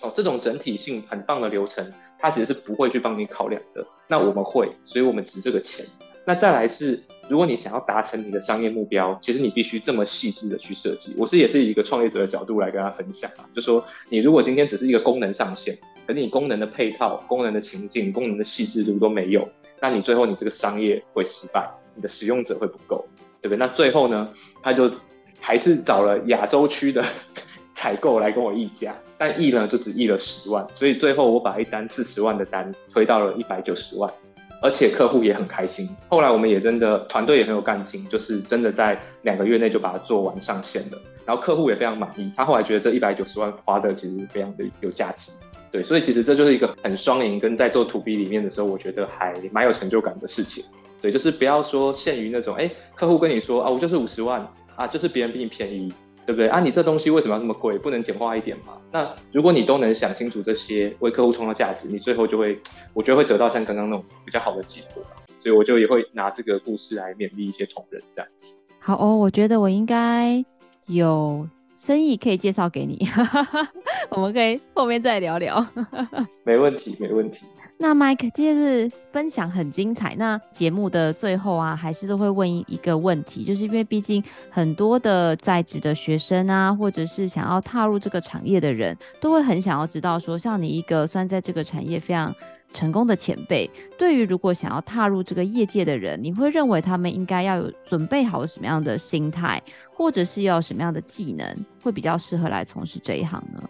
哦，这种整体性很棒的流程，他其实是不会去帮你考量的。那我们会，所以我们值这个钱。那再来是，如果你想要达成你的商业目标，其实你必须这么细致的去设计。我是也是以一个创业者的角度来跟他分享啊，就说你如果今天只是一个功能上线，可你功能的配套、功能的情境、功能的细致度都没有，那你最后你这个商业会失败，你的使用者会不够，对不对？那最后呢，他就还是找了亚洲区的 采购来跟我议价，但议呢就只议了十万，所以最后我把一单四十万的单推到了一百九十万。而且客户也很开心。后来我们也真的团队也很有干劲，就是真的在两个月内就把它做完上线了。然后客户也非常满意，他后来觉得这一百九十万花的其实非常的有价值。对，所以其实这就是一个很双赢，跟在做 To B 里面的时候，我觉得还蛮有成就感的事情。对，就是不要说限于那种，哎，客户跟你说啊，我就是五十万啊，就是别人比你便宜。对不对啊？你这东西为什么要这么贵？不能简化一点吗？那如果你都能想清楚这些，为客户创造价值，你最后就会，我觉得会得到像刚刚那种比较好的结果。所以我就也会拿这个故事来勉励一些同仁这样子。好哦，我觉得我应该有生意可以介绍给你，我们可以后面再聊聊。没问题，没问题。那 Mike 今天是分享很精彩。那节目的最后啊，还是都会问一个问题，就是因为毕竟很多的在职的学生啊，或者是想要踏入这个产业的人，都会很想要知道说，像你一个算在这个产业非常成功的前辈，对于如果想要踏入这个业界的人，你会认为他们应该要有准备好什么样的心态，或者是要什么样的技能，会比较适合来从事这一行呢？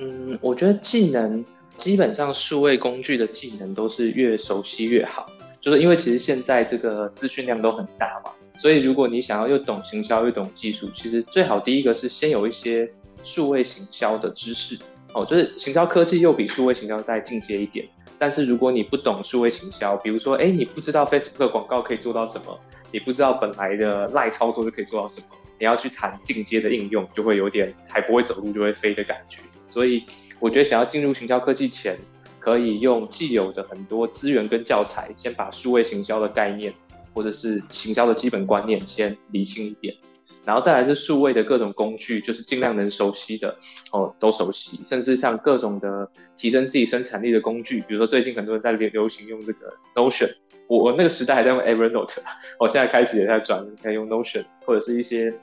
嗯，我觉得技能。基本上数位工具的技能都是越熟悉越好，就是因为其实现在这个资讯量都很大嘛，所以如果你想要又懂行销又懂技术，其实最好第一个是先有一些数位行销的知识。哦，就是行销科技又比数位行销再进阶一点，但是如果你不懂数位行销，比如说，哎，你不知道 Facebook 广告可以做到什么，你不知道本来的赖操作就可以做到什么，你要去谈进阶的应用，就会有点还不会走路就会飞的感觉。所以我觉得想要进入行销科技前，可以用既有的很多资源跟教材，先把数位行销的概念或者是行销的基本观念先理清一点。然后再来是数位的各种工具，就是尽量能熟悉的哦，都熟悉，甚至像各种的提升自己生产力的工具，比如说最近很多人在流流行用这个 Notion，我我那个时代还在用 Evernote，我现在开始也在转，可以用 Notion，或者是一些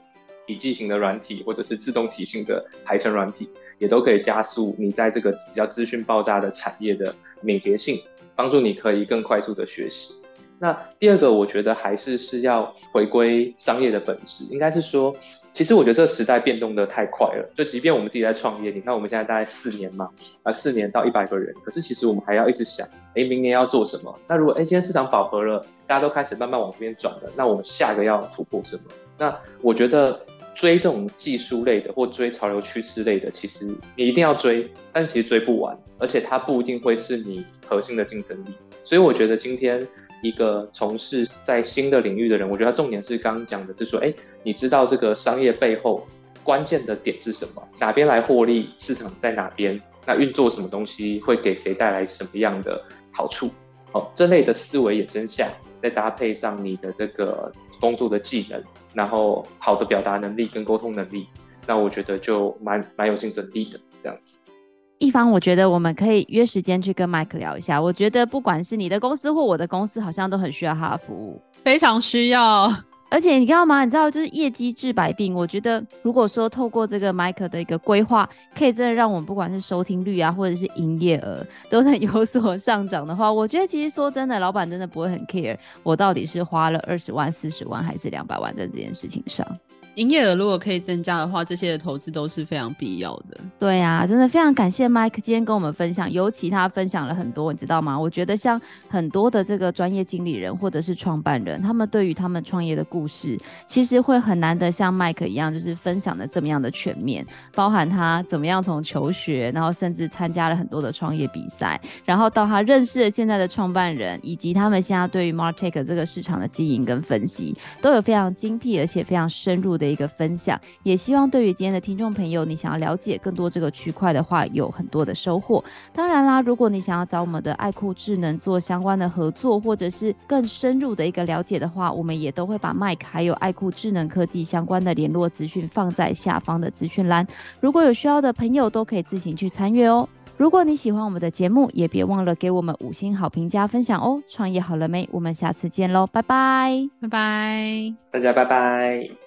笔记型的软体，或者是自动提醒的排程软体，也都可以加速你在这个比较资讯爆炸的产业的敏捷性，帮助你可以更快速的学习。那第二个，我觉得还是是要回归商业的本质，应该是说，其实我觉得这个时代变动得太快了。就即便我们自己在创业，你看我们现在大概四年嘛，啊，四年到一百个人，可是其实我们还要一直想，哎，明年要做什么？那如果哎，今天市场饱和了，大家都开始慢慢往这边转了，那我们下一个要突破什么？那我觉得追这种技术类的或追潮流趋势类的，其实你一定要追，但其实追不完，而且它不一定会是你核心的竞争力。所以我觉得今天。一个从事在新的领域的人，我觉得他重点是刚刚讲的是说，哎，你知道这个商业背后关键的点是什么？哪边来获利？市场在哪边？那运作什么东西会给谁带来什么样的好处？哦，这类的思维也真相，再搭配上你的这个工作的技能，然后好的表达能力跟沟通能力，那我觉得就蛮蛮有竞争力的这样子。一方，我觉得我们可以约时间去跟 Mike 聊一下。我觉得不管是你的公司或我的公司，好像都很需要他的服务，非常需要。而且你知道吗？你知道就是业绩治百病。我觉得如果说透过这个麦克的一个规划，可以真的让我们不管是收听率啊，或者是营业额都能有所上涨的话，我觉得其实说真的，老板真的不会很 care 我到底是花了二十万、四十万还是两百万在这件事情上。营业额如果可以增加的话，这些的投资都是非常必要的。对啊，真的非常感谢 Mike 今天跟我们分享，尤其他分享了很多，你知道吗？我觉得像很多的这个专业经理人或者是创办人，他们对于他们创业的故事，其实会很难得像 Mike 一样，就是分享的这么样的全面，包含他怎么样从求学，然后甚至参加了很多的创业比赛，然后到他认识了现在的创办人，以及他们现在对于 MarTech 这个市场的经营跟分析，都有非常精辟而且非常深入的。的一个分享，也希望对于今天的听众朋友，你想要了解更多这个区块的话，有很多的收获。当然啦，如果你想要找我们的爱酷智能做相关的合作，或者是更深入的一个了解的话，我们也都会把 Mike 还有爱酷智能科技相关的联络资讯放在下方的资讯栏。如果有需要的朋友，都可以自行去参阅哦。如果你喜欢我们的节目，也别忘了给我们五星好评加分享哦。创业好了没？我们下次见喽，拜拜，拜拜，大家拜拜。